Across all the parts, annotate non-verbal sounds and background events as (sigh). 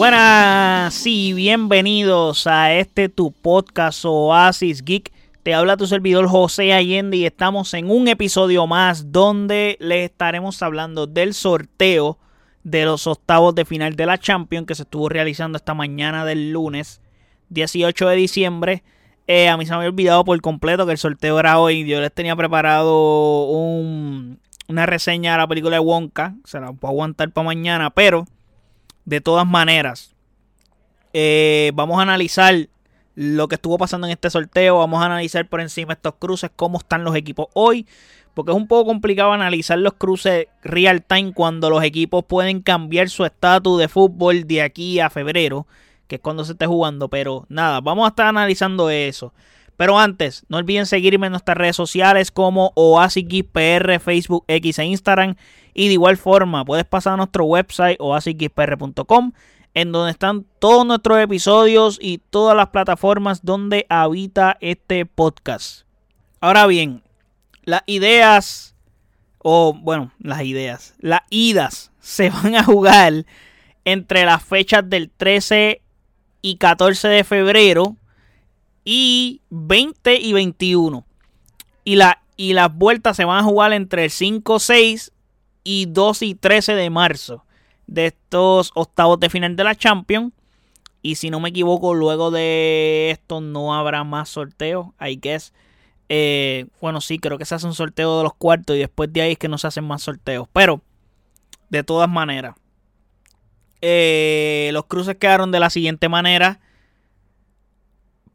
Buenas y bienvenidos a este tu podcast Oasis Geek. Te habla tu servidor José Allende y estamos en un episodio más donde le estaremos hablando del sorteo de los octavos de final de la Champions que se estuvo realizando esta mañana del lunes 18 de diciembre. Eh, a mí se me había olvidado por completo que el sorteo era hoy. Yo les tenía preparado una reseña a la película de Wonka. Se la puedo aguantar para mañana. Pero, de todas maneras, eh, vamos a analizar lo que estuvo pasando en este sorteo. Vamos a analizar por encima estos cruces, cómo están los equipos hoy. Porque es un poco complicado analizar los cruces real time cuando los equipos pueden cambiar su estatus de fútbol de aquí a febrero que es cuando se esté jugando. Pero nada, vamos a estar analizando eso. Pero antes, no olviden seguirme en nuestras redes sociales como OasisXPR, Facebook, X e Instagram. Y de igual forma, puedes pasar a nuestro website oasisxpr.com, en donde están todos nuestros episodios y todas las plataformas donde habita este podcast. Ahora bien, las ideas, o bueno, las ideas, las idas se van a jugar entre las fechas del 13 y 14 de febrero y 20 y 21. Y, la, y las vueltas se van a jugar entre el 5, 6 y 2 y 13 de marzo de estos octavos de final de la Champions. Y si no me equivoco, luego de esto no habrá más sorteos. I guess. Eh, bueno, sí, creo que se hace un sorteo de los cuartos y después de ahí es que no se hacen más sorteos. Pero, de todas maneras, eh, los cruces quedaron de la siguiente manera.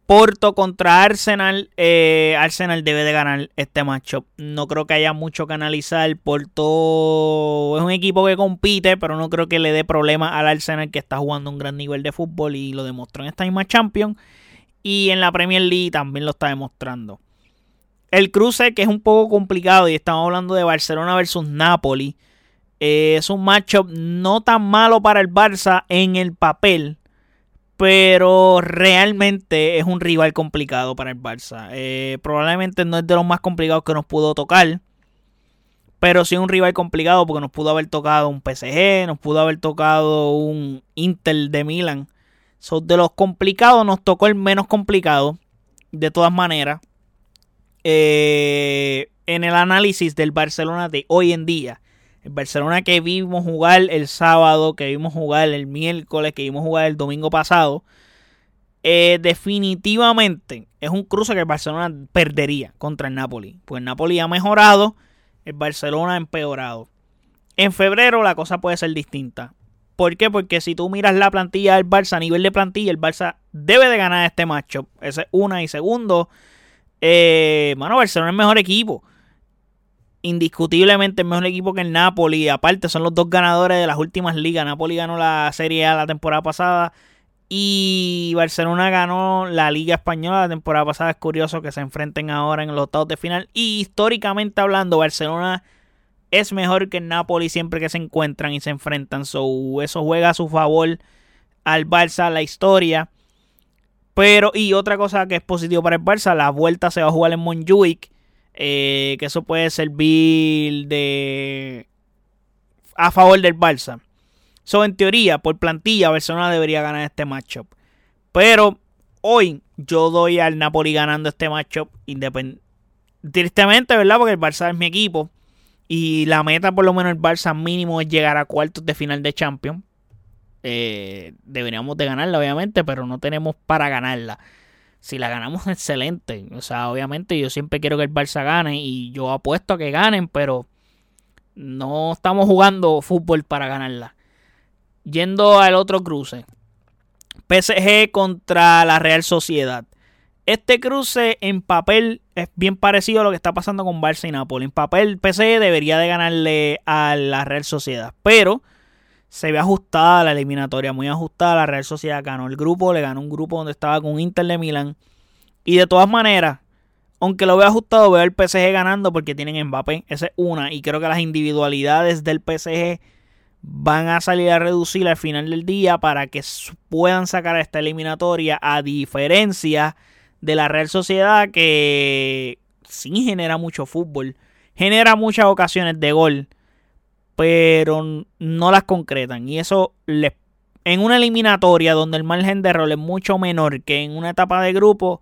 Porto contra Arsenal. Eh, Arsenal debe de ganar este matchup. No creo que haya mucho que analizar. Porto es un equipo que compite, pero no creo que le dé problema al Arsenal que está jugando un gran nivel de fútbol y lo demostró en esta misma Champions. Y en la Premier League también lo está demostrando. El cruce que es un poco complicado y estamos hablando de Barcelona versus Napoli. Eh, es un matchup no tan malo para el Barça en el papel, pero realmente es un rival complicado para el Barça. Eh, probablemente no es de los más complicados que nos pudo tocar, pero sí un rival complicado porque nos pudo haber tocado un PSG, nos pudo haber tocado un Inter de Milan. Son de los complicados nos tocó el menos complicado, de todas maneras. Eh, en el análisis del Barcelona de hoy en día el Barcelona que vimos jugar el sábado, que vimos jugar el miércoles, que vimos jugar el domingo pasado, eh, definitivamente es un cruce que el Barcelona perdería contra el Napoli. Pues el Napoli ha mejorado, el Barcelona ha empeorado. En febrero la cosa puede ser distinta. ¿Por qué? Porque si tú miras la plantilla del Barça a nivel de plantilla, el Barça debe de ganar este matchup. Ese es una. Y segundo, eh, mano, Barcelona es el mejor equipo indiscutiblemente el mejor equipo que el Napoli. Aparte, son los dos ganadores de las últimas ligas. Napoli ganó la Serie A la temporada pasada y Barcelona ganó la Liga Española la temporada pasada. Es curioso que se enfrenten ahora en los octavos de final. Y históricamente hablando, Barcelona es mejor que el Napoli siempre que se encuentran y se enfrentan. So, eso juega a su favor al Barça la historia. Pero, y otra cosa que es positivo para el Barça, la vuelta se va a jugar en Montjuic eh, que eso puede servir de a favor del Barça. So, en teoría, por plantilla, Barcelona debería ganar este matchup. Pero hoy yo doy al Napoli ganando este matchup Tristemente, ¿verdad? Porque el Barça es mi equipo. Y la meta, por lo menos, el Barça mínimo es llegar a cuartos de final de Champions. Eh, deberíamos de ganarla, obviamente, pero no tenemos para ganarla si la ganamos, (laughs) excelente. O sea, obviamente yo siempre quiero que el Barça gane y yo apuesto a que ganen, pero no estamos jugando fútbol para ganarla. Yendo al otro cruce. PSG contra la Real Sociedad. Este cruce en papel es bien parecido a lo que está pasando con Barça y Napoli. En papel, PSG debería de ganarle a la Real Sociedad. Pero se ve ajustada la eliminatoria, muy ajustada. La Real Sociedad ganó el grupo, le ganó un grupo donde estaba con Inter de Milán. Y de todas maneras, aunque lo veo ajustado, veo el PSG ganando porque tienen Mbappé. Esa es una. Y creo que las individualidades del PSG van a salir a reducir al final del día para que puedan sacar esta eliminatoria. A diferencia de la Real Sociedad que sí genera mucho fútbol. Genera muchas ocasiones de gol pero no las concretan. Y eso les, en una eliminatoria donde el margen de error es mucho menor que en una etapa de grupo,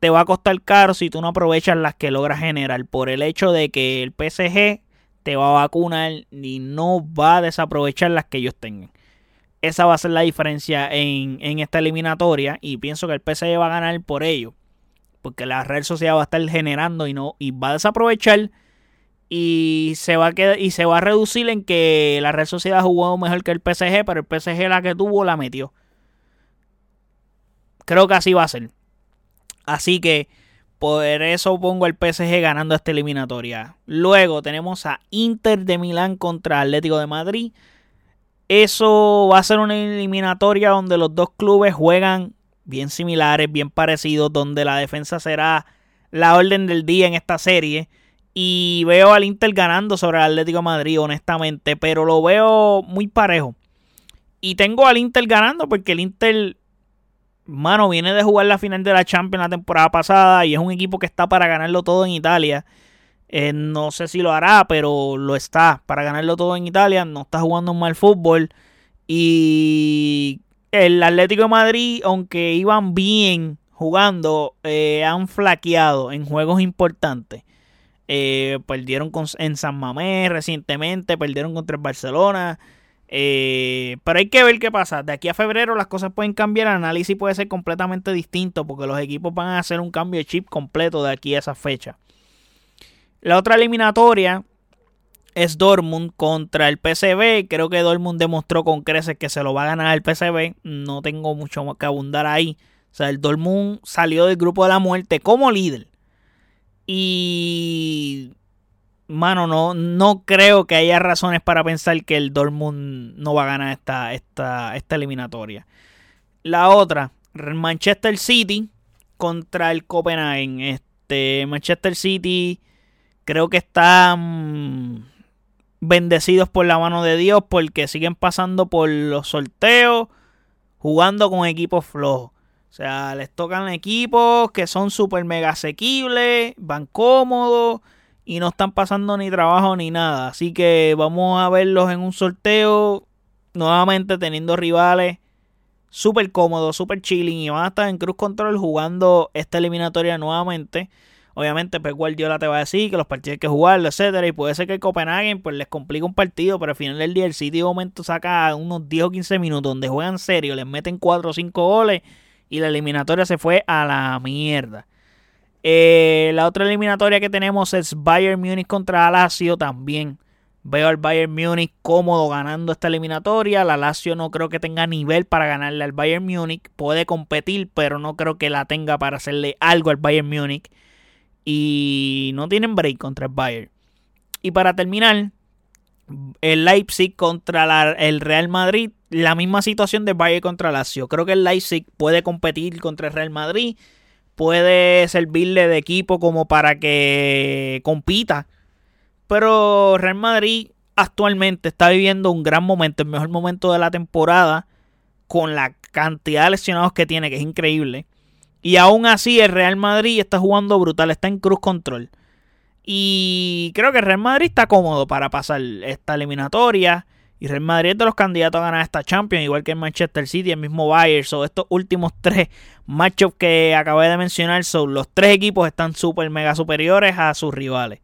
te va a costar caro si tú no aprovechas las que logras generar. Por el hecho de que el PSG te va a vacunar y no va a desaprovechar las que ellos tengan. Esa va a ser la diferencia en, esta eliminatoria. Y pienso que el PSG va a ganar por ello. Porque la Real Sociedad va a estar generando y no. Y va a desaprovechar. Y se va a quedar, y se va a reducir en que la Real Sociedad jugó mejor que el PSG. Pero el PSG la que tuvo la metió. Creo que así va a ser. Así que por eso pongo el PSG ganando esta eliminatoria. Luego tenemos a Inter de Milán contra Atlético de Madrid. Eso va a ser una eliminatoria donde los dos clubes juegan bien similares, bien parecidos, donde la defensa será la orden del día en esta serie. Y veo al Inter ganando sobre el Atlético Madrid, honestamente, pero lo veo muy parejo. Y tengo al Inter ganando porque el Inter mano, viene de jugar la final de la Champions la temporada pasada y es un equipo que está para ganarlo todo en Italia. Eh, no sé si lo hará, pero lo está para ganarlo todo en Italia. No está jugando un mal fútbol. Y el Atlético de Madrid, aunque iban bien jugando, eh, han flaqueado en juegos importantes. Eh, perdieron en San Mamés recientemente, perdieron contra el Barcelona. Eh, pero hay que ver qué pasa. De aquí a febrero las cosas pueden cambiar. El análisis puede ser completamente distinto porque los equipos van a hacer un cambio de chip completo de aquí a esa fecha. La otra eliminatoria es Dortmund contra el PCB. Creo que Dortmund demostró con creces que se lo va a ganar el PCB. No tengo mucho más que abundar ahí. O sea, el Dortmund salió del grupo de la muerte como líder. Y mano, no, no creo que haya razones para pensar que el Dortmund no va a ganar esta, esta, esta eliminatoria. La otra, Manchester City contra el Copenhagen. Este, Manchester City creo que están bendecidos por la mano de Dios porque siguen pasando por los sorteos jugando con equipos flojos. O sea, les tocan equipos que son súper mega asequibles, van cómodos y no están pasando ni trabajo ni nada. Así que vamos a verlos en un sorteo nuevamente teniendo rivales súper cómodos, súper chilling y van a estar en Cruz Control jugando esta eliminatoria nuevamente. Obviamente Pep Guardiola te va a decir que los partidos hay que jugarlo, etcétera, y puede ser que Copenhagen pues les complique un partido, pero al final del día el City de momento saca unos 10 o 15 minutos donde juegan serio, les meten 4 o 5 goles y la eliminatoria se fue a la mierda. Eh, la otra eliminatoria que tenemos es Bayern Múnich contra Lazio también. Veo al Bayern Múnich cómodo ganando esta eliminatoria. La Lazio no creo que tenga nivel para ganarle al Bayern Múnich. Puede competir, pero no creo que la tenga para hacerle algo al Bayern Múnich. Y no tienen break contra el Bayern. Y para terminar, el Leipzig contra el Real Madrid. La misma situación de Bayern contra Lazio. Creo que el Leipzig puede competir contra el Real Madrid puede servirle de equipo como para que compita. Pero Real Madrid actualmente está viviendo un gran momento, el mejor momento de la temporada, con la cantidad de lesionados que tiene, que es increíble. Y aún así el Real Madrid está jugando brutal, está en cruz control. Y creo que Real Madrid está cómodo para pasar esta eliminatoria. Y Real Madrid es de los candidatos a ganar esta Champions, igual que el Manchester City, el mismo Bayern. So, estos últimos (laughs) tres matchups que acabé de mencionar, son los tres equipos están súper mega superiores a sus rivales.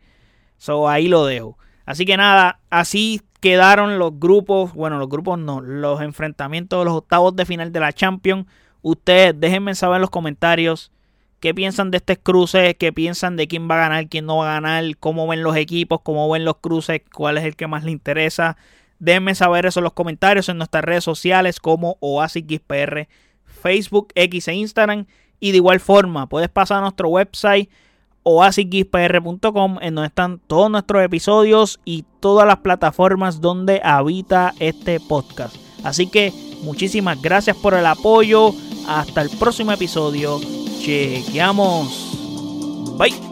So, ahí lo dejo. Así que nada, así quedaron los grupos, bueno, los grupos no, los enfrentamientos de los octavos de final de la Champions. Ustedes déjenme saber en los comentarios qué piensan de este cruce, qué piensan de quién va a ganar, quién no va a ganar, cómo ven los equipos, cómo ven los cruces, cuál es el que más les interesa. Déjenme saber eso en los comentarios en nuestras redes sociales como OasisXPR, Facebook, X e Instagram. Y de igual forma, puedes pasar a nuestro website oasisxpr.com en donde están todos nuestros episodios y todas las plataformas donde habita este podcast. Así que muchísimas gracias por el apoyo. Hasta el próximo episodio. Chequeamos. Bye.